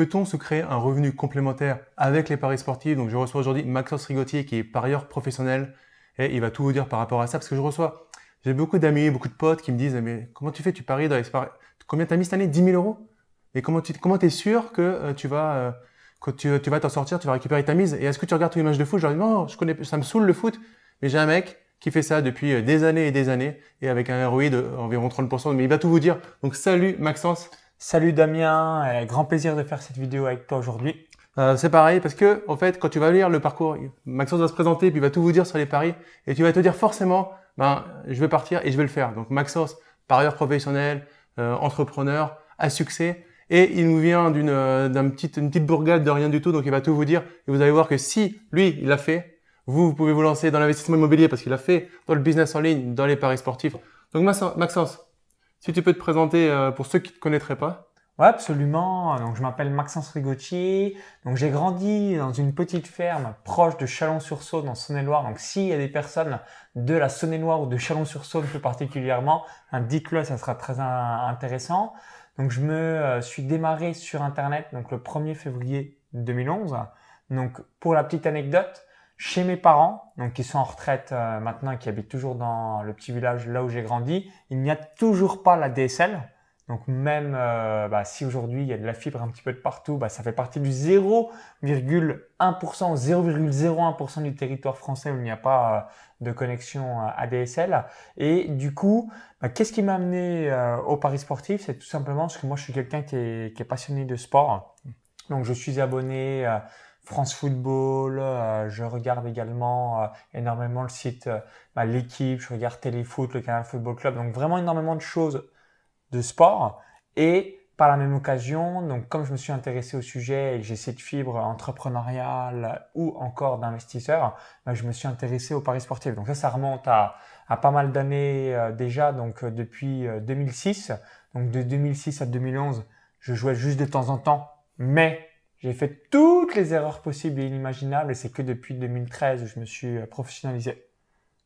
peut-on se créer un revenu complémentaire avec les paris sportifs? Donc je reçois aujourd'hui Maxence Rigotier qui est parieur professionnel et il va tout vous dire par rapport à ça parce que je reçois, j'ai beaucoup d'amis, beaucoup de potes qui me disent mais comment tu fais? Tu paries dans les paris Combien t'as mis cette année? 10 000 euros? Et comment tu comment es sûr que euh, tu vas euh, que tu, vas t'en sortir, tu vas récupérer ta mise? Et est-ce que tu regardes tous les matchs de foot? Je non, je connais, ça me saoule le foot, mais j'ai un mec qui fait ça depuis euh, des années et des années et avec un ROI d'environ 30%. Mais il va tout vous dire. Donc salut Maxence. Salut Damien, grand plaisir de faire cette vidéo avec toi aujourd'hui. Euh, c'est pareil parce que en fait quand tu vas lire le parcours, Maxence va se présenter puis il va tout vous dire sur les paris et tu vas te dire forcément ben je vais partir et je vais le faire. Donc Maxence, parieur professionnel, euh, entrepreneur, à succès et il nous vient d'une euh, d'un petite une petite bourgade de rien du tout donc il va tout vous dire et vous allez voir que si lui il l'a fait, vous, vous pouvez vous lancer dans l'investissement immobilier parce qu'il a fait dans le business en ligne, dans les paris sportifs. Donc Maxence, si tu peux te présenter euh, pour ceux qui ne te connaîtraient pas. Ouais, absolument. Donc, je m'appelle Maxence Rigotier. Donc, j'ai grandi dans une petite ferme proche de Chalon-sur-Saône, en Saône-et-Loire. Donc, s'il y a des personnes de la Saône-et-Loire ou de Chalon-sur-Saône plus particulièrement, hein, dites-le, ça sera très intéressant. Donc, je me euh, suis démarré sur Internet donc le 1er février 2011. Donc, pour la petite anecdote, chez mes parents, donc qui sont en retraite euh, maintenant, qui habitent toujours dans le petit village là où j'ai grandi, il n'y a toujours pas la DSL. Donc même euh, bah, si aujourd'hui il y a de la fibre un petit peu de partout, bah, ça fait partie du 0,1%, 0,01% du territoire français où il n'y a pas euh, de connexion ADSL. Et du coup, bah, qu'est-ce qui m'a amené au Paris sportif? C'est tout simplement parce que moi je suis quelqu'un qui qui est passionné de sport. Donc je suis abonné France Football, euh, je regarde également euh, énormément le site euh, bah, L'équipe, je regarde Téléfoot, le Canal Football Club, donc vraiment énormément de choses de sport. Et par la même occasion, donc comme je me suis intéressé au sujet et que j'ai cette fibre entrepreneuriale ou encore d'investisseur, bah, je me suis intéressé au paris sportif. Donc ça, ça remonte à, à pas mal d'années déjà, donc depuis 2006. Donc de 2006 à 2011, je jouais juste de temps en temps, mais j'ai fait toutes les erreurs possibles et inimaginables et c'est que depuis 2013 où je me suis euh, professionnalisé.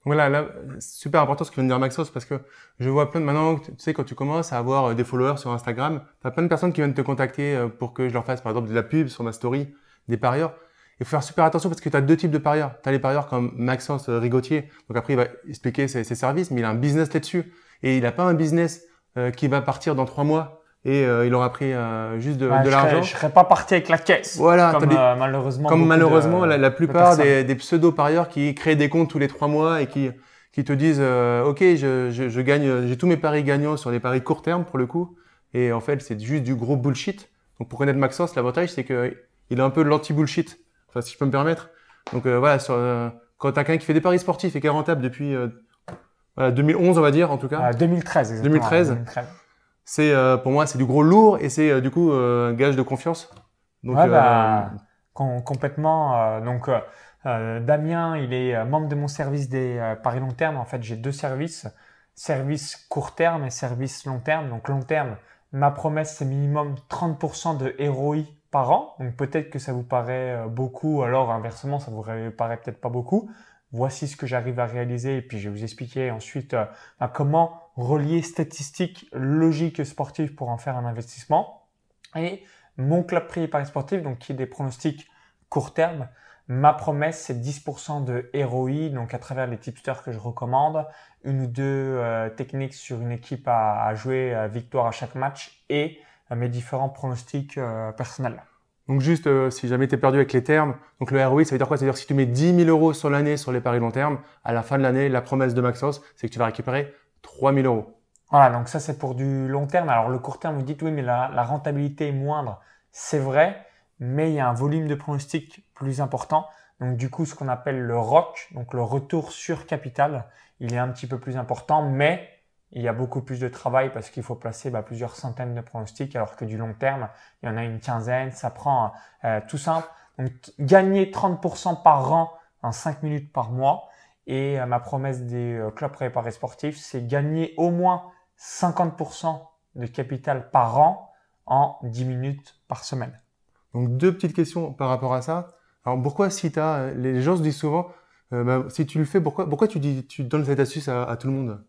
Voilà, là, super important ce que vient de dire Maxos parce que je vois plein de maintenant, tu sais, quand tu commences à avoir euh, des followers sur Instagram, tu as plein de personnes qui viennent te contacter euh, pour que je leur fasse par exemple de la pub sur ma story, des parieurs. Il faut faire super attention parce que tu as deux types de parieurs. Tu as les parieurs comme Maxence Rigotier, donc après il va expliquer ses, services, mais il a un business là-dessus. Et il n'a pas un business qui va partir dans trois mois et euh, il aura pris euh, juste de, de l'argent. Je serais pas parti avec la caisse. Voilà, comme euh, malheureusement. Comme malheureusement la, plupart des, des pseudo parieurs qui créent des comptes tous les trois mois et qui qui te disent ok je, je, je gagne j'ai tous mes paris gagnants sur les paris court terme pour le coup et en fait c'est juste du gros bullshit. Donc pour connaître Maxence l'avantage c'est que il a un peu de l'anti bullshit. Enfin si je peux me permettre. Donc voilà sur, quand t'as quelqu'un qui fait des paris sportifs et qui est rentable depuis voilà 2011 on va dire en tout cas. 2013 exactement. 2013. 2013 c'est euh, pour moi c'est du gros lourd et c'est euh, du coup euh, un gage de confiance. Donc, ouais, bah, complètement. donc Damien, il est membre de mon service des paris long terme. En fait, j'ai deux services service court terme et service long terme. Donc long terme, ma promesse c'est minimum 30% de ROI par an. Donc peut-être que ça vous paraît beaucoup, alors inversement ça vous paraît peut-être pas beaucoup. Voici ce que j'arrive à réaliser et puis je vais vous expliquer ensuite bah, comment relier statistiques, logiques sportives pour en faire un investissement. Et mon club privé Paris Sportif, donc qui est des pronostics court terme, ma promesse c'est 10% de ROI, donc à travers les tipsters que je recommande, une ou deux euh, techniques sur une équipe à, jouer à victoire à chaque match et euh, mes différents pronostics euh, personnels. Donc juste, si jamais tu es perdu avec les termes, donc le ROI, ça veut dire quoi? Ça veut dire si tu mets 10 000 euros sur l'année sur les paris long terme, à la fin de l'année, la promesse de Maxos, c'est que tu vas récupérer 3000 euros. Voilà, donc ça c'est pour du long terme. Alors le court terme, vous dites oui, mais la, rentabilité est moindre. C'est vrai, mais il y a un volume de pronostic plus important. Donc du coup, ce qu'on appelle le ROC, donc le retour sur capital, il est un petit peu plus important, mais il y a beaucoup plus de travail parce qu'il faut placer bah, plusieurs centaines de pronostics, alors que du long terme, il y en a une quinzaine. Ça prend euh, tout simple. Donc gagner 30% par an en 5 minutes par mois, et euh, ma promesse des euh, clubs préparés sportifs, c'est gagner au moins 50% de capital par an en 10 minutes par semaine. Donc deux petites questions par rapport à ça. Alors pourquoi si tu as, les gens se disent souvent, bah, si tu le fais, pourquoi, pourquoi tu, dis, tu donnes cette astuce à, tout le monde?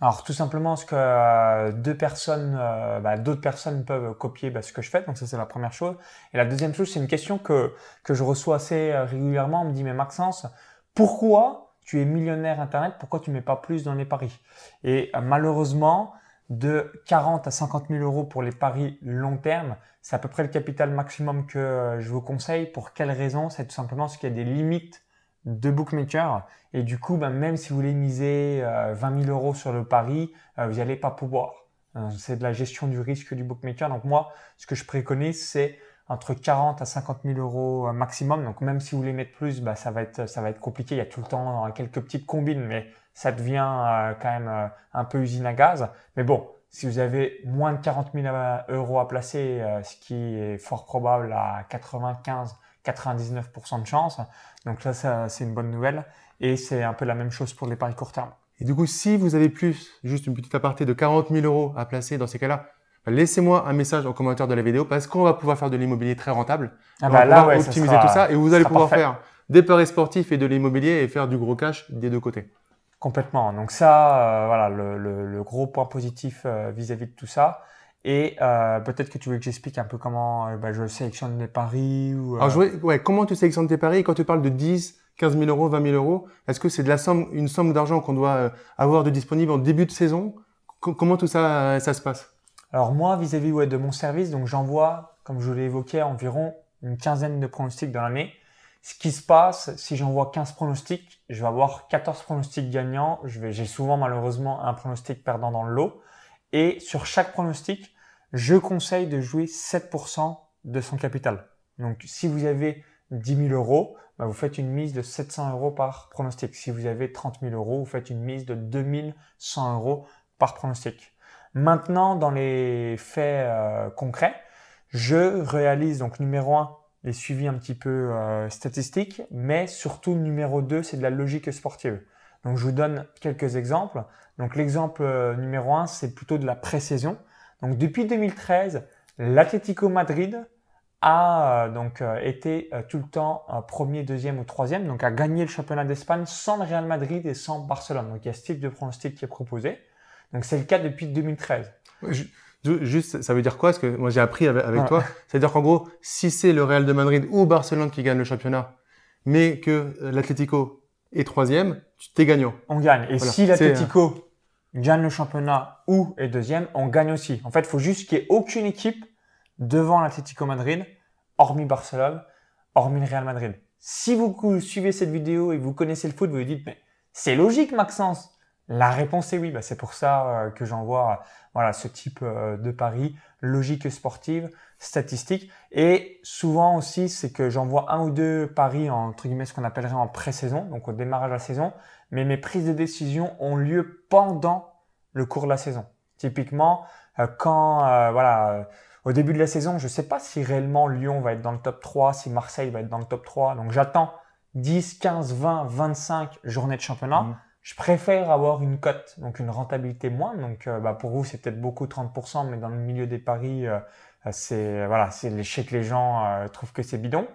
Alors tout simplement parce que euh, deux personnes, euh, bah, d'autres personnes peuvent copier bah, ce que je fais, donc ça c'est la première chose. Et la deuxième chose, c'est une question que que je reçois assez euh, régulièrement. On me dit mais Maxence, pourquoi tu es millionnaire internet? Pourquoi tu mets pas plus dans les paris? Et malheureusement, de 40 à 50 000 euros pour les paris long terme, c'est à peu près le capital maximum que je vous conseille. Pour quelle raison? C'est tout simplement parce qu'il y a des limites de bookmaker. Et du coup, ben, même si vous voulez miser 20 euh, 000 euros sur le pari, euh, vous n'allez pas pouvoir. Euh, c'est de la gestion du risque du bookmaker. Donc moi, ce que je préconise, c'est entre 40 à 50 000 euros maximum. Donc même si vous voulez mettre plus, bah, ça va être ça va être compliqué. Il y a tout le temps quelques petites combines, mais ça devient quand même un peu usine à gaz. Mais bon, si vous avez moins de 40 000 euros à placer, ce qui est fort probable à 95 99% de chance. Donc là, ça, c'est une bonne nouvelle. Et c'est un peu la même chose pour les paris court terme. Et du coup, si vous avez plus, juste une petite aparté de 40 000 euros à placer dans ces cas-là, bah, laissez-moi un message en commentaire de la vidéo parce qu'on va pouvoir faire de l'immobilier très rentable. Ah bah là, ouais, optimiser tout ça et vous allez pouvoir faire des paris sportifs et de l'immobilier et faire du gros cash des deux côtés. Complètement. Donc ça, euh, voilà, le, le, gros point positif euh, vis-à-vis de tout ça. Et euh, peut-être que tu veux que j'explique un peu comment euh, bah, je sélectionne mes paris ou. Alors, je ouais, comment tu sélectionnes tes paris? Quand tu parles de 10, 15 000 euros, 20 000 euros Est-ce que c'est de la somme, une somme d'argent qu'on doit avoir de disponible en début de saison? Comment tout ça, ça se passe? Alors moi, vis-à-vis ouais, de mon service, donc j'envoie, comme je l'ai évoqué, environ une quinzaine de pronostics dans l'année. Ce qui se passe, si j'envoie 15 pronostics, je vais avoir 14 pronostics gagnants. J'ai souvent malheureusement un pronostic perdant dans le lot. Et sur chaque pronostic, je conseille de jouer 7% de son capital. Donc si vous avez 10 000 euros, bah, vous faites une mise de 700 euros par pronostic. Si vous avez 30 000 euros, vous faites une mise de 2100 euros par pronostic. Maintenant, dans les faits euh, concrets, je réalise donc numéro 1 les suivis un petit peu euh, statistiques, mais surtout numéro 2, c'est de la logique sportive. Donc je vous donne quelques exemples. Donc l'exemple euh, numéro 1, c'est plutôt de la précision. Donc depuis 2013, l'Atlético Madrid a euh, donc euh, été tout le temps premier, deuxième ou troisième, donc a gagné le championnat d'Espagne sans le Real Madrid et sans Barcelone. Donc il y a ce type de pronostic qui est proposé. Donc c'est le cas depuis 2013. Juste, ça veut dire quoi? Parce que moi j'ai appris avec, toi. Ça veut dire qu'en gros, si c'est le Real de Madrid ou Barcelone qui gagne le championnat, mais que l'Atlético est troisième, tu t'es gagnant. On gagne. Et si l'Atlético gagne le championnat ou est deuxième, on gagne aussi. En fait, il faut juste qu'il n'y ait aucune équipe devant l'Atlético Madrid, hormis Barcelone, hormis le Real Madrid. Si vous suivez cette vidéo et vous connaissez le foot, vous vous dites, mais c'est logique, Maxence. La réponse est oui. Bah, c'est pour ça euh, que j'envoie voilà, ce type euh, de pari, logique sportive, statistique. Et souvent aussi, c'est que j'envoie un ou deux paris, entre guillemets, ce qu'on appellerait en pré-saison, donc au démarrage de la saison. Mais mes prises de décision ont lieu pendant le cours de la saison. Typiquement, euh, quand, voilà, au début de la saison, je ne sais pas si réellement Lyon va être dans le top 3, si Marseille va être dans le top 3. Donc j'attends 10, 15, 20, 25 journées de championnat. Mmh je préfère avoir une cote, donc une rentabilité moindre. Donc, euh, bah, pour vous, c'est peut-être beaucoup 30%, mais dans le milieu des paris, euh, euh, c'est voilà, c'est les que les gens trouvent que c'est bidon.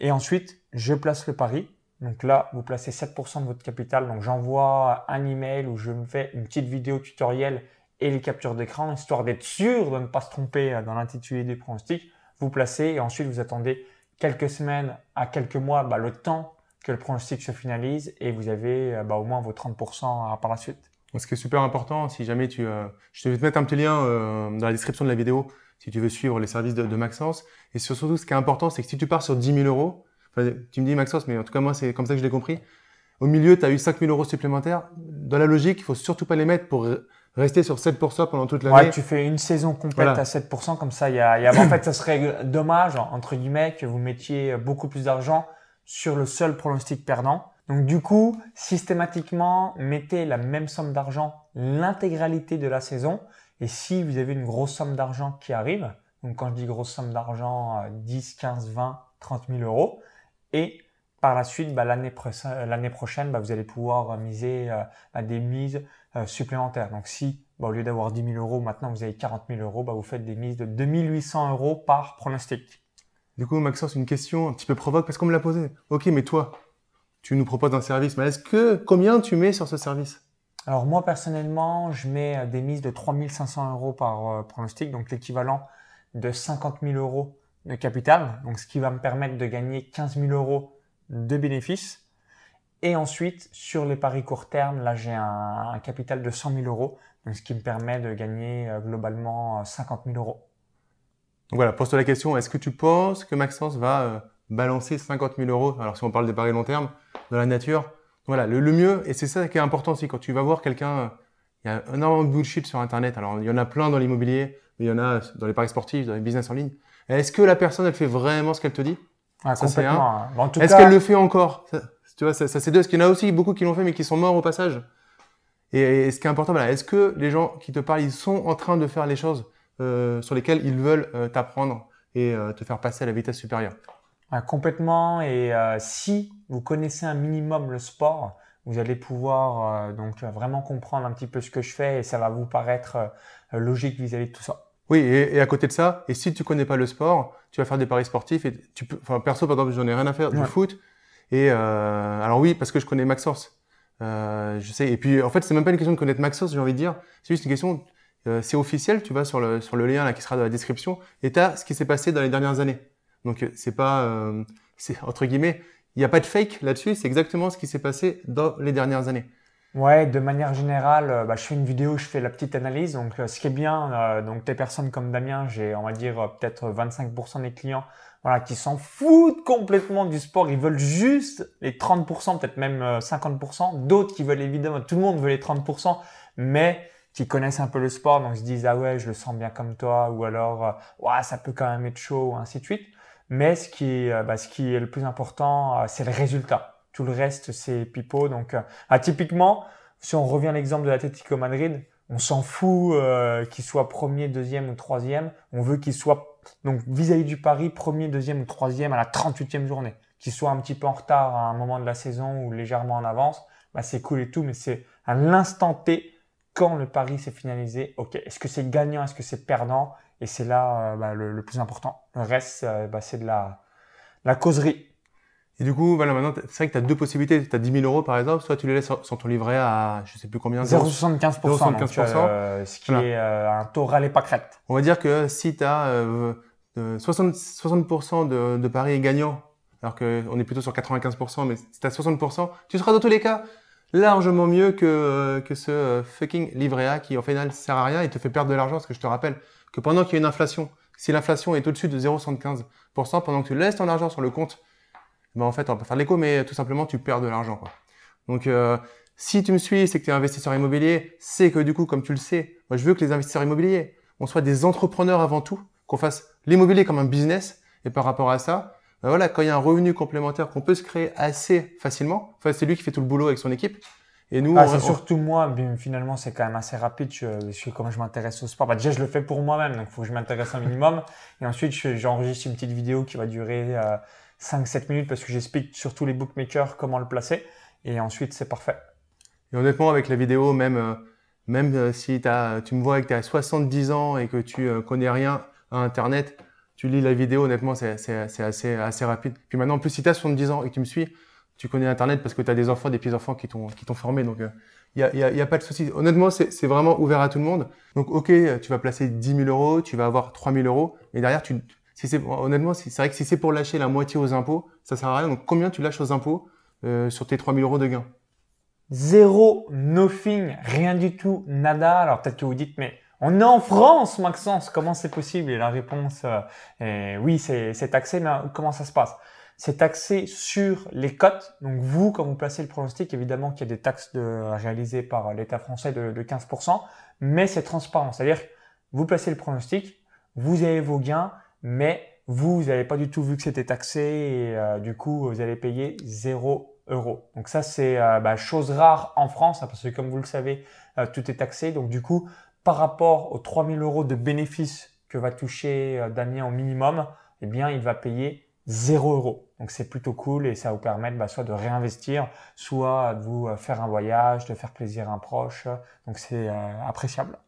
Et ensuite, je place le pari. Donc là, vous placez 7% de votre capital. Donc j'envoie un email où je me fais une petite vidéo tutoriel et les captures d'écran, histoire d'être sûr de ne pas se tromper dans l'intitulé des pronostics. Vous placez et ensuite vous attendez quelques semaines à quelques mois, bah, le temps que le pronostic se finalise et vous avez euh, bah, au moins vos 30% par la suite. Ce qui est super important, si jamais tu... Euh, je vais te mettre un petit lien euh, dans la description de la vidéo si tu veux suivre les services de, Maxence. Et surtout, ce qui est important, c'est que si tu pars sur 10 000 euros, tu me dis Maxence, mais en tout cas moi c'est comme ça que je l'ai compris, au milieu tu as eu 5 000 euros supplémentaires. Dans la logique, il faut surtout pas les mettre pour rester sur 7% pendant toute l'année. Ouais, tu fais une saison complète à 7%, comme ça, il y a, y a en fait, ça serait dommage, entre guillemets, que vous mettiez beaucoup plus d'argent sur le seul pronostic perdant. Donc du coup, systématiquement, mettez la même somme d'argent l'intégralité de la saison. Et si vous avez une grosse somme d'argent qui arrive, donc quand je dis grosse somme d'argent, 10, 15, 20, 30 000 euros, et par la suite, bah, l'année prochaine, bah, vous allez pouvoir miser euh, à des mises euh, supplémentaires. Donc si bah, au lieu d'avoir 10 000 euros, maintenant vous avez 40 000 euros, vous faites des mises de 2800 euros par pronostic. Du coup, Maxence, une question un petit peu provoque parce qu'on me l'a posé. Ok, mais toi, tu nous proposes un service, mais est-ce que combien tu mets sur ce service? Alors moi personnellement, je mets euh, des mises de 3500 euros par euh, pronostic, donc l'équivalent de 50 000 euros de capital, donc ce qui va me permettre de gagner 15 000 euros de bénéfices. Et ensuite, sur les paris court terme, là j'ai un, capital de 100 000 euros, donc ce qui me permet de gagner euh, globalement 50 000 euros. Donc voilà, pose-toi la question, est-ce que tu penses que Maxence va balancer 50 000 euros, alors si on parle des paris long terme, dans la nature? Voilà, le, mieux, et c'est ça qui est important aussi, quand tu vas voir quelqu'un, il y a énormément de bullshit sur Internet. Alors, il y en a plein dans l'immobilier, mais il y en a dans les paris sportifs, dans les business en ligne. Est-ce que la personne, elle fait vraiment ce qu'elle te dit? Ah, ça, complètement. Est-ce qu'elle le fait encore? Tu vois, ça, c'est deux. Parce qu'il y en a aussi beaucoup qui l'ont fait, mais qui sont morts au passage. Et, ce qui est important, voilà, est-ce que les gens qui te parlent, ils sont en train de faire les choses? euh, sur lesquelles ils veulent euh, t'apprendre et euh, te faire passer à la vitesse supérieure complètement. Et euh, si vous connaissez un minimum le sport, vous allez pouvoir euh, donc vraiment comprendre un petit peu ce que je fais et ça va vous paraître euh, logique vis-à-vis de tout ça. Oui, et, à côté de ça, et si tu connais pas le sport, tu vas faire des paris sportifs et tu peux, enfin perso par exemple, j'en ai rien à faire du foot. Et alors oui, parce que je connais Max Source, je sais. Et puis en fait, c'est même pas une question de connaître Max Source, j'ai envie de dire. C'est juste une question, c'est officiel, tu vas sur le sur le lien qui sera dans la description, et tu as ce qui s'est passé dans les dernières années. Donc euh, c'est pas, euh, c'est entre guillemets, il n'y a pas de fake là-dessus. C'est exactement ce qui s'est passé dans les dernières années. Ouais, de manière générale, euh, bah, je fais une vidéo, je fais la petite analyse. Donc, ce qui est bien, donc des personnes comme Damien, j'ai, on va dire, peut-être 25% des clients, voilà, qui s'en foutent complètement du sport. Ils veulent juste les 30%, peut-être même 50%. D'autres qui veulent évidemment, tout le monde veut les 30%, mais qui connaissent un peu le sport, donc se disent ah ouais, je le sens bien comme toi, ou alors ouais, ça peut quand même être chaud, ou ainsi de suite. Mais ce qui euh, bah, ce qui est le plus important, euh, c'est le résultat. Tout le reste, c'est pipeau. Donc, euh, ah, typiquement, si on revient à l'exemple de l'Atlético Madrid, on s'en fout euh, qu'il soit premier, deuxième ou troisième. On veut qu'il soit, donc vis-à-vis du Paris, premier, deuxième ou troisième à la 38e journée. Qu'il soit un petit peu en retard à un moment de la saison ou légèrement en avance, bah, c'est cool et tout, mais c'est à l'instant T, quand le pari s'est finalisé, ok, est-ce que c'est gagnant, est-ce que c'est perdant? Et c'est là euh, bah, le, plus important. Le reste, euh, bah, c'est de la, la causerie. Et du coup, voilà, maintenant, c'est vrai que tu as deux possibilités. Tu as 10 000 euros, par exemple, soit tu les laisses sans ton livret à, je sais plus combien. 0,75%. 0,75%. Euh, ce qui est un taux râlé pas crête. On va dire que si tu as 60, 60% de, de paris gagnants, alors qu'on est plutôt sur 95%, mais si tu as 60%, tu seras dans tous les cas largement mieux que, que ce fucking livret A qui, au final, sert à rien et te fait perdre de l'argent. Parce que je te rappelle, que pendant qu'il y a une inflation, si l'inflation est au-dessus de 0,75%, pendant que tu laisses ton argent sur le compte, ben en fait, on va pas faire l'écho, mais tout simplement, tu perds de l'argent. Donc, euh, si tu me suis, c'est que tu es investisseur immobilier, c'est que du coup, comme tu le sais, moi, je veux que les investisseurs immobiliers, on soit des entrepreneurs avant tout, qu'on fasse l'immobilier comme un business. Et par rapport à ça, ben voilà, quand il y a un revenu complémentaire qu'on peut se créer assez facilement, enfin, c'est lui qui fait tout le boulot avec son équipe, et nous, ah, c'est surtout moi, mais finalement, c'est quand même assez rapide. Je, je, comme je m'intéresse au sport, bah, déjà, je le fais pour moi-même, donc il faut que je m'intéresse un minimum. et ensuite, j'enregistre une petite vidéo qui va durer euh, 5-7 minutes parce que j'explique surtout les bookmakers comment le placer. Et ensuite, c'est parfait. Et honnêtement, avec la vidéo, même, euh, même euh, si as, tu me vois que tu as 70 ans et que tu euh, connais rien à Internet, tu lis la vidéo, honnêtement, c'est assez, assez rapide. Puis maintenant, en plus, si tu as 70 ans et que tu me suis, tu connais Internet parce que tu as des enfants, des petits-enfants qui t'ont formé. Donc, il euh, n'y a, y a, y a, pas de souci. Honnêtement, c'est vraiment ouvert à tout le monde. Donc, OK, tu vas placer 10 000 euros, tu vas avoir 3 000 euros. Mais derrière, tu, si c'est honnêtement, c'est vrai que si c'est pour lâcher la moitié aux impôts, ça sert à rien. Donc, combien tu lâches aux impôts euh, sur tes 3 000 euros de gains? Zéro, nothing, rien du tout, nada. Alors, peut-être que vous dites, mais on est en France, Maxence, comment c'est possible? Et la réponse euh, est oui, c'est taxé, mais comment ça se passe? C'est taxé sur les cotes. Donc vous, quand vous placez le pronostic, évidemment qu'il y a des taxes réalisées par l'État français de, 15%, mais c'est transparent. C'est-à-dire vous placez le pronostic, vous avez vos gains, mais vous, n'avez pas du tout vu que c'était taxé euh, du coup, vous allez payer 0 euros. Donc ça, c'est euh, bah, chose rare en France, hein, parce que comme vous le savez, tout est taxé. Donc du coup, par rapport aux 3000 euros de bénéfices que va toucher Damien au minimum, eh bien, il va payer 0 euros. Donc c'est plutôt cool et ça vous permettre bah, soit de réinvestir, soit de vous euh, faire un voyage, de faire plaisir à un proche. Donc c'est euh, appréciable.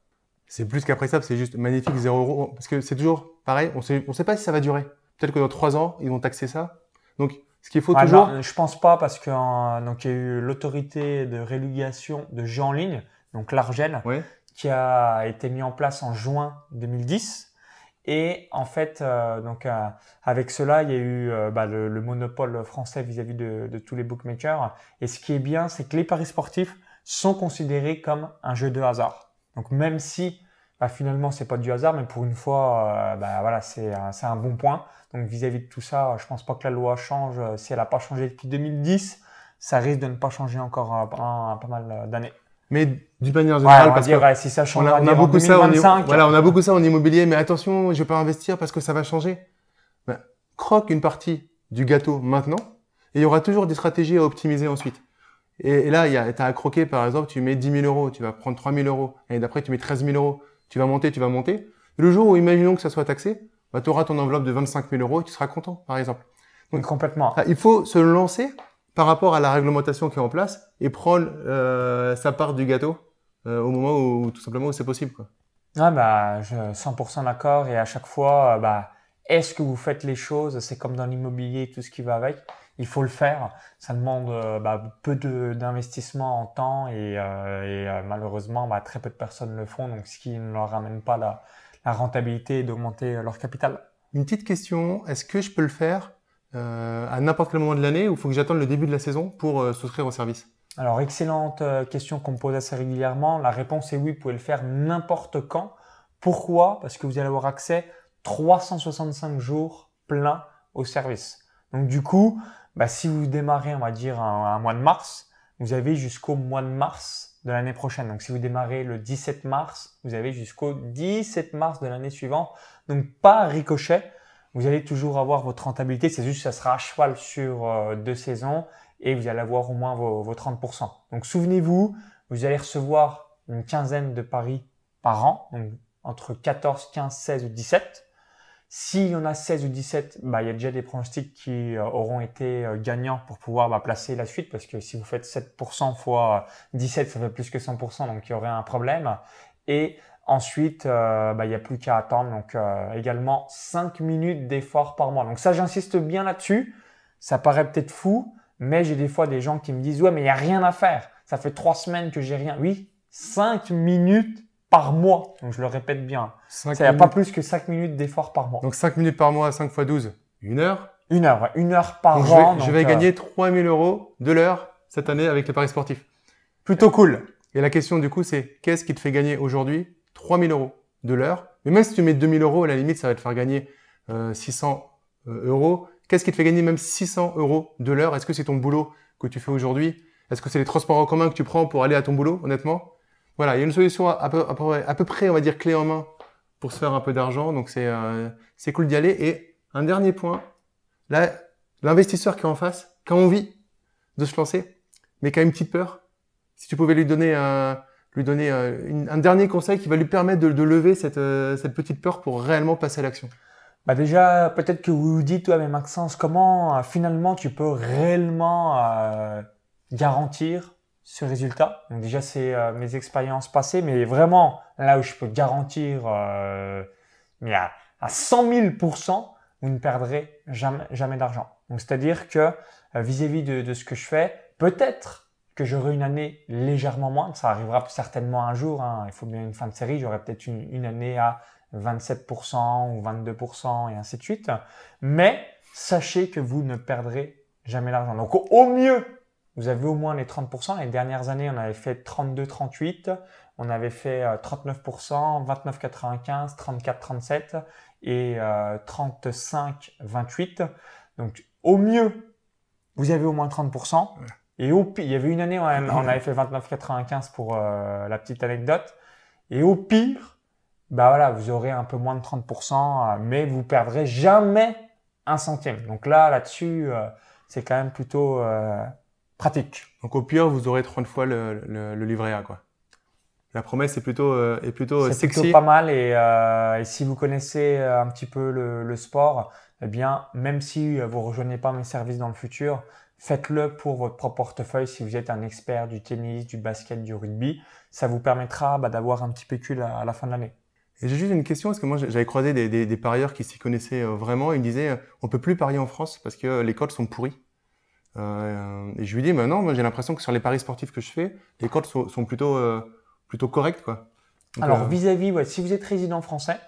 C'est plus qu'appréciable, c'est juste magnifique 0 euros. Parce que c'est toujours pareil, on sait, on sait pas si ça va durer. Peut-être que dans 3 ans, ils vont taxer ça. Donc Ce qu'il faut Ah, toujours. non, je pense pas parce que euh, donc il y a eu l'autorité de régulation de jeux en ligne, donc l'Argel, Ouais. Qui a été mis en place en juin 2010. Et en fait, euh, donc euh, avec cela, il y a eu euh, bah, le, le monopole français vis-à-vis de, tous les bookmakers. Et ce qui est bien, c'est que les paris sportifs sont considérés comme un jeu de hasard. Donc même si bah, finalement c'est pas du hasard, mais pour une fois, bah, voilà, c'est un, bon point. Donc vis-à-vis de tout ça, je pense pas que la loi change. Si elle n'a pas changé depuis 2010, ça risque de ne pas changer encore pas mal d'années. Mais d'une manière Ouais, générale, va parce dire, que ouais, si ça change on a, on beaucoup ça en, 2025, voilà, on a beaucoup ça en immobilier, mais attention, je vais pas investir parce que ça va changer. Ben, croque une partie du gâteau maintenant, et il y aura toujours des stratégies à optimiser ensuite. Et, et là, il y a, t'as à croquer, par exemple, tu mets 10 000 euros, tu vas prendre 3 000 euros, et d'après, tu mets 13 000 euros, tu vas monter, tu vas monter. Le jour où, imaginons que ça soit taxé, bah, tu auras ton enveloppe de 25 000 euros et tu seras content, par exemple. Donc, complètement. Ah, Il faut se lancer par rapport à la réglementation qui est en place et prendre euh, sa part du gâteau euh, au moment où, tout simplement, où c'est possible. Quoi. Ouais, bah, je 100% d'accord. Et à chaque fois, euh, bah, est-ce que vous faites les choses? C'est comme dans l'immobilier, tout ce qui va avec. Il faut le faire. Ça demande bah, peu de- d'investissement en temps et, et, malheureusement, bah, très peu de personnes le font. Donc, ce qui ne leur ramène pas la, la rentabilité et d'augmenter leur capital. Une petite question, est-ce que je peux le faire à n'importe quel moment de l'année ou faut que j'attende le début de la saison pour euh, souscrire au service? Alors, excellente euh, question qu'on me pose assez régulièrement. La réponse est oui, vous pouvez le faire n'importe quand. Pourquoi? Parce que vous allez avoir accès 365 jours pleins au service. Donc, du coup, bah, si vous démarrez, on va dire, un, un mois de mars, vous avez jusqu'au mois de mars de l'année prochaine. Donc, si vous démarrez le 17 mars, vous avez jusqu'au 17 mars de l'année suivante. Donc, pas ricochet. Vous allez toujours avoir votre rentabilité. C'est juste que ça sera à cheval sur euh, deux saisons et vous allez avoir au moins vos, vos 30%. Donc souvenez-vous, vous allez recevoir une quinzaine de paris par an, donc entre 14, 15, 16 ou 17. S'il y en a 16 ou 17, bah, il y a déjà des pronostics qui euh, auront été euh, gagnants pour pouvoir bah, placer la suite, parce que si vous faites 7% fois 17, ça fait plus que 100%, donc il y aurait un problème. Ensuite, euh, bah, il n'y a plus qu'à attendre, donc euh, également 5 minutes d'effort par mois. Donc ça, j'insiste bien là-dessus. Ça paraît peut-être fou, mais j'ai des fois des gens qui me disent ouais mais il y a rien à faire. Ça fait trois semaines que j'ai rien. Oui, cinq minutes par mois. Donc je le répète bien. Ça n'y a pas plus que cinq minutes d'effort par mois. Donc 5 minutes par mois, 5 fois 12, une heure? Une heure, ouais. une heure par Donc, je an. vais, je vais euh, gagner 3000 euros de l'heure cette année avec les paris sportifs. plutôt cool. Et la question du coup, c'est qu'est-ce qui te fait gagner aujourd'hui 3000 euros de l'heure Mais même si tu mets 2000 euros, à la limite, ça va te faire gagner euh, 600 euh, euros. Qu'est-ce qui te fait gagner même 600 euros de l'heure? Est-ce que c'est ton boulot que tu fais aujourd'hui? Est-ce que c'est les transports en commun que tu prends pour aller à ton boulot, honnêtement? Voilà, il y a une solution à peu, près, on va dire, clé en main pour se faire un peu d'argent. Donc c'est euh, cool d'y aller. Et un dernier point, l'investisseur qui est en face, qui a envie de se lancer, mais qui a une petite peur, si tu pouvais lui donner un, lui donner euh, un dernier conseil qui va lui permettre de, lever cette, euh, cette petite peur pour réellement passer à l'action. Bah déjà, peut-être que vous vous dites, ouais, mais Maxence, comment euh, finalement tu peux réellement garantir ce résultat? Donc déjà, c'est mes expériences passées, mais vraiment là où je peux garantir, à, à 100 000% vous ne perdrez jamais, jamais d'argent. C'est-à-dire que vis-à-vis de ce que je fais, peut-être que j'aurai une année légèrement moins, ça arrivera certainement un jour, hein, il faut bien une fin de série, j'aurai peut-être une, année à 27% ou 22% et ainsi de suite. Mais sachez que vous ne perdrez jamais l'argent. Donc au, mieux, vous avez au moins les 30%. Les dernières années, on avait fait 32, 38, on avait fait euh, 39%, 29, 95, 34, 37 et euh, 35, 28. Donc au mieux, vous avez au moins 30%. Et au pire, il y avait une année, on on avait fait 29, 95 pour euh, la petite anecdote. Et au pire, bah voilà, vous aurez un peu moins de 30%, euh, mais vous perdrez jamais un centime. Donc là, là-dessus, euh, c'est quand même plutôt euh, pratique. Donc au pire, vous aurez 30 fois le, le, le livret A. Quoi. La promesse est plutôt, euh, est plutôt C'est plutôt pas mal et, euh, et si vous connaissez un petit peu le, le sport, eh bien, même si vous rejoignez pas mes services dans le futur, faites-le pour votre propre portefeuille si vous êtes un expert du tennis, du basket, du rugby. Ça vous permettra bah, d'avoir un petit pécule à, à la fin de l'année. Et j'ai juste une question, parce que moi j'avais croisé des, des, des parieurs qui s'y connaissaient euh, vraiment, ils me disaient euh, on peut plus parier en France parce que les codes sont pourris. Euh, et je lui dis, mais non, moi j'ai l'impression que sur les paris sportifs que je fais, les cotes sont, sont plutôt, euh, plutôt correctes. Quoi. Donc, Alors vis-à-vis, ouais, si vous êtes résident français,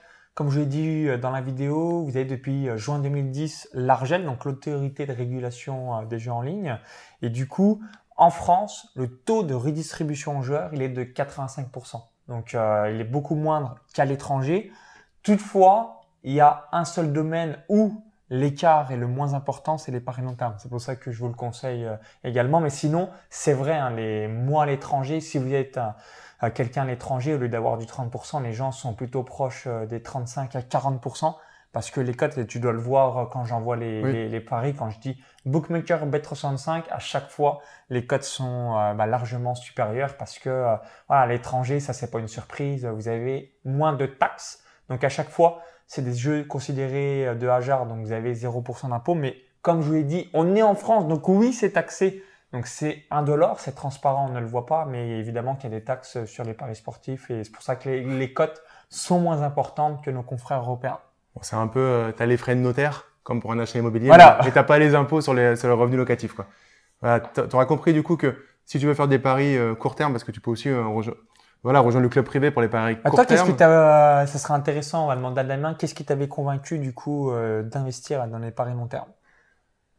comme je l'ai dit dans la vidéo, vous avez depuis juin 2010 l'ARGEL, donc l'autorité de régulation des jeux en ligne. Et du coup, en France, le taux de redistribution aux joueurs, il est de 85%. Donc, euh, il est beaucoup moindre qu'à l'étranger. Toutefois, il y a un seul domaine où l'écart est le moins important, c'est les paris long terme. C'est pour ça que je vous le conseille euh, également. Mais sinon, c'est vrai, hein, les mois à l'étranger, si vous êtes quelqu'un à l'étranger, au lieu d'avoir du 30%, les gens sont plutôt proches euh, des 35 à 40%. Parce que les cotes, tu dois le voir quand j'envoie les, les, paris, quand je dis bookmaker bet365, à chaque fois, les cotes sont euh, bah, largement supérieures parce que euh, voilà, l'étranger, ça c'est pas une surprise, vous avez moins de taxes. Donc à chaque fois, c'est des jeux considérés euh, de hasard, donc vous avez 0% d'impôt. Mais comme je vous l'ai dit, on est en France, donc oui, c'est taxé. Donc c'est indolore, c'est transparent, on ne le voit pas, mais évidemment qu'il y a des taxes sur les paris sportifs et c'est pour ça que les, les cotes sont moins importantes que nos confrères européens. Bon, c'est un peu, euh, tu as les frais de notaire, comme pour un achat immobilier, voilà. mais, tu n'as pas les impôts sur, les, sur le revenu locatif. Quoi. Voilà, tu auras compris du coup que si tu veux faire des paris euh, court terme, parce que tu peux aussi euh, rejoindre, voilà, rejoindre le club privé pour les paris court toi, terme. Qu'est-ce qui t'a, ça sera intéressant, on va demander à Damien, qu'est-ce qui t'avait convaincu du coup d'investir dans les paris long terme?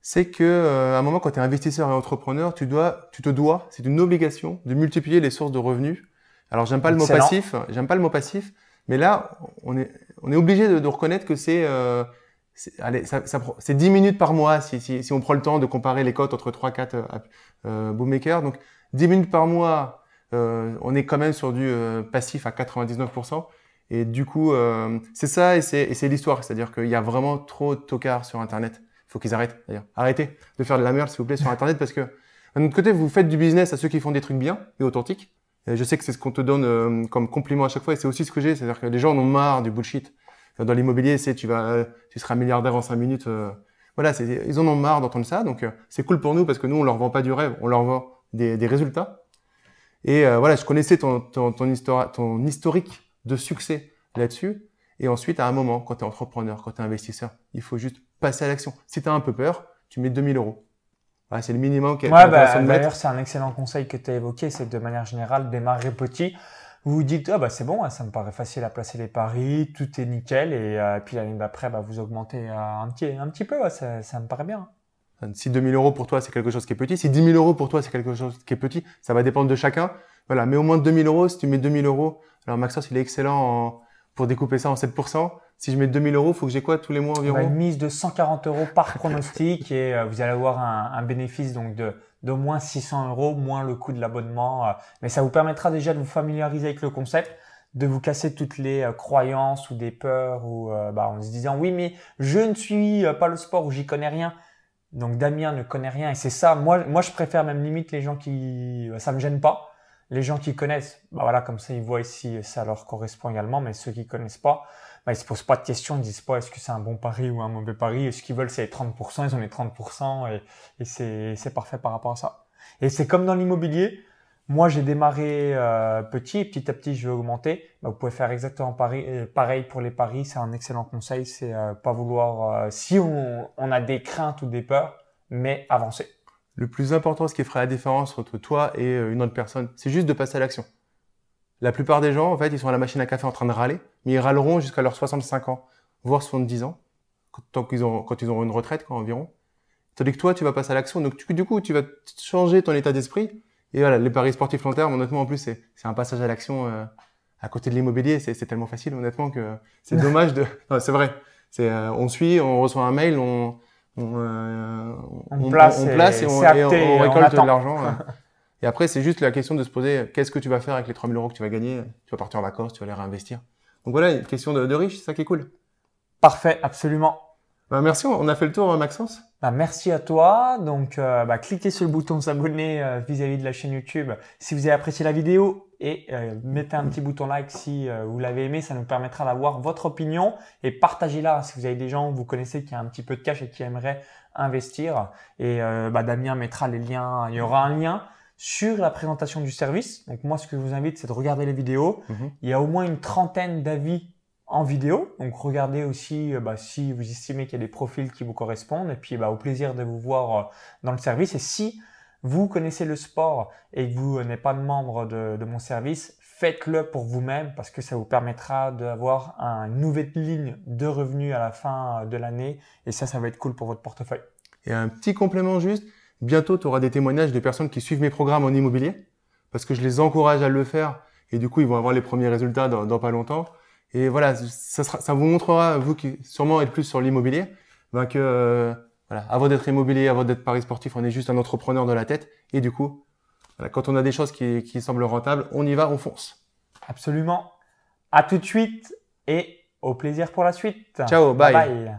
C'est que à un moment quand tu es investisseur et entrepreneur, tu dois tu te dois, c'est une obligation de multiplier les sources de revenus. Alors j'aime pas le mot passif, j'aime pas le mot passif, mais là on est on est obligé de, de, reconnaître que c'est euh, allez, ça, ça, c'est 10 minutes par mois si, si, si, on prend le temps de comparer les cotes entre 3 4 euh, euh, bookmakers. Donc 10 minutes par mois, euh, on est quand même sur du euh, passif à 99%. Et du coup, euh, c'est ça et c'est l'histoire. C'est-à-dire qu'il y a vraiment trop de tocards sur Internet. Faut qu'ils arrêtent d'ailleurs. Arrêtez de faire de la merde, s'il vous plaît, sur Internet parce que d'un autre côté, vous faites du business à ceux qui font des trucs bien et authentiques. Je sais que c'est ce qu'on te donne euh, comme compliment à chaque fois et c'est aussi ce que j'ai. C'est-à-dire que les gens en ont marre du bullshit. Dans l'immobilier, c'est tu vas, tu seras milliardaire en cinq minutes. Euh, voilà, ils en ont marre d'entendre ça. Donc euh, c'est cool pour nous parce que nous, on leur vend pas du rêve, on leur vend des, des résultats. Et voilà, je connaissais ton, ton, ton, ton historique de succès là-dessus. Et ensuite, à un moment, quand tu es entrepreneur, quand tu es investisseur, il faut juste passer à l'action. Si tu as un peu peur, tu mets 2000 euros c'est le minimum est ouais, bah, D'ailleurs, c'est un excellent conseil que tu as évoqué, c'est de manière générale démarrer petit. Vous vous dites, ah bah c'est bon, hein, ça me paraît facile à placer les paris, tout est nickel, et euh, puis l'année d'après, bah, vous augmentez euh, un, petit, un petit peu, ça, ça me paraît bien. Si 2000 euros pour toi, c'est quelque chose qui est petit, si 10 000 euros pour toi, c'est quelque chose qui est petit, ça va dépendre de chacun. Voilà, mais au moins 2000 euros, si tu mets 2000 euros, alors Maxos, il est excellent en, pour découper ça en 7%. Si je mets 2000 euros, faut que j'ai quoi tous les mois environ Une mise de 140 euros par pronostic et euh, vous allez avoir un, un bénéfice donc de d'au moins 600 euros moins le coût de l'abonnement. Euh. mais ça vous permettra déjà de vous familiariser avec le concept, de vous casser toutes les euh, croyances ou des peurs ou bah, en se disant oui mais je ne suis pas le sport ou j'y connais rien. Donc Damien ne connaît rien et c'est ça. Moi moi je préfère même limite les gens qui ça me gêne pas les gens qui connaissent, bah voilà, comme ça, ils voient ici, ça leur correspond également. Mais ceux qui connaissent pas, bah, ils se posent pas de questions, ils disent pas est-ce que c'est un bon pari ou un mauvais pari? Et ce qu'ils veulent, c'est 30%, ils ont les 30% et, c'est, parfait par rapport à ça. Et c'est comme dans l'immobilier. Moi, j'ai démarré euh, petit et petit à petit, je vais augmenter. Bah, vous pouvez faire exactement pareil, euh, pareil pour les paris. C'est un excellent conseil. C'est euh, pas vouloir, si on, on a des craintes ou des peurs, mais avancer le plus important, ce qui ferait la différence entre toi et euh, une autre personne, c'est juste de passer à l'action. La plupart des gens, en fait, ils sont à la machine à café en train de râler, mais ils râleront jusqu'à leurs 65 ans, voire 70 ans, tant qu'ils ont, quand ils auront une retraite, quoi, environ. Tandis que toi, tu vas passer à l'action. Donc, du coup, tu vas changer ton état d'esprit. Et voilà, les paris sportifs long terme, honnêtement, en plus, c'est, un passage à l'action euh, à côté de l'immobilier. C'est, c'est tellement facile, honnêtement, que c'est dommage de. Non, c'est vrai. C'est, euh, on suit, on reçoit un mail, on, euh, on, place, et, on, récolte de l'argent. et après, c'est juste la question de se poser qu'est-ce que tu vas faire avec les 3000 euros que tu vas gagner? Tu vas partir en vacances, tu vas les réinvestir. Donc voilà, une question de, de riche, c'est ça qui est cool. Parfait, absolument. Bah, merci, on a fait le tour, Maxence. Bah, merci à toi. Donc, euh, bah, cliquez sur le bouton s'abonner euh, vis-à-vis de la chaîne YouTube si vous avez apprécié la vidéo et euh, mettez un petit bouton like si vous l'avez aimé. Ça nous permettra d'avoir votre opinion et partagez-la si vous avez des gens que vous connaissez qui ont un petit peu de cash et qui aimeraient investir. Et bah, Damien mettra les liens. Il y aura un lien sur la présentation du service. Donc moi, ce que je vous invite, c'est de regarder les vidéos. Mhm. Il y a au moins une trentaine d'avis en vidéo. Donc regardez aussi bah, si vous estimez qu'il y a des profils qui vous correspondent. Et puis bah, au plaisir de vous voir dans le service. Et si vous connaissez le sport et que vous n'êtes pas membre de, mon service, faites-le pour vous-même parce que ça vous permettra d'avoir une nouvelle ligne de revenus à la fin de l'année et ça, ça va être cool pour votre portefeuille. Et un petit complément juste, bientôt tu auras des témoignages de personnes qui suivent mes programmes en immobilier parce que je les encourage à le faire et du coup ils vont avoir les premiers résultats dans, pas longtemps. Et voilà, ça, sera, ça vous montrera, vous qui sûrement êtes plus sur l'immobilier, ben que euh, voilà, avant d'être immobilier, avant d'être paris sportif, on est juste un entrepreneur de la tête et du coup quand on a des choses qui, qui semblent rentables, on y va, on fonce. Absolument. À tout de suite et au plaisir pour la suite. Ciao, bye. bye.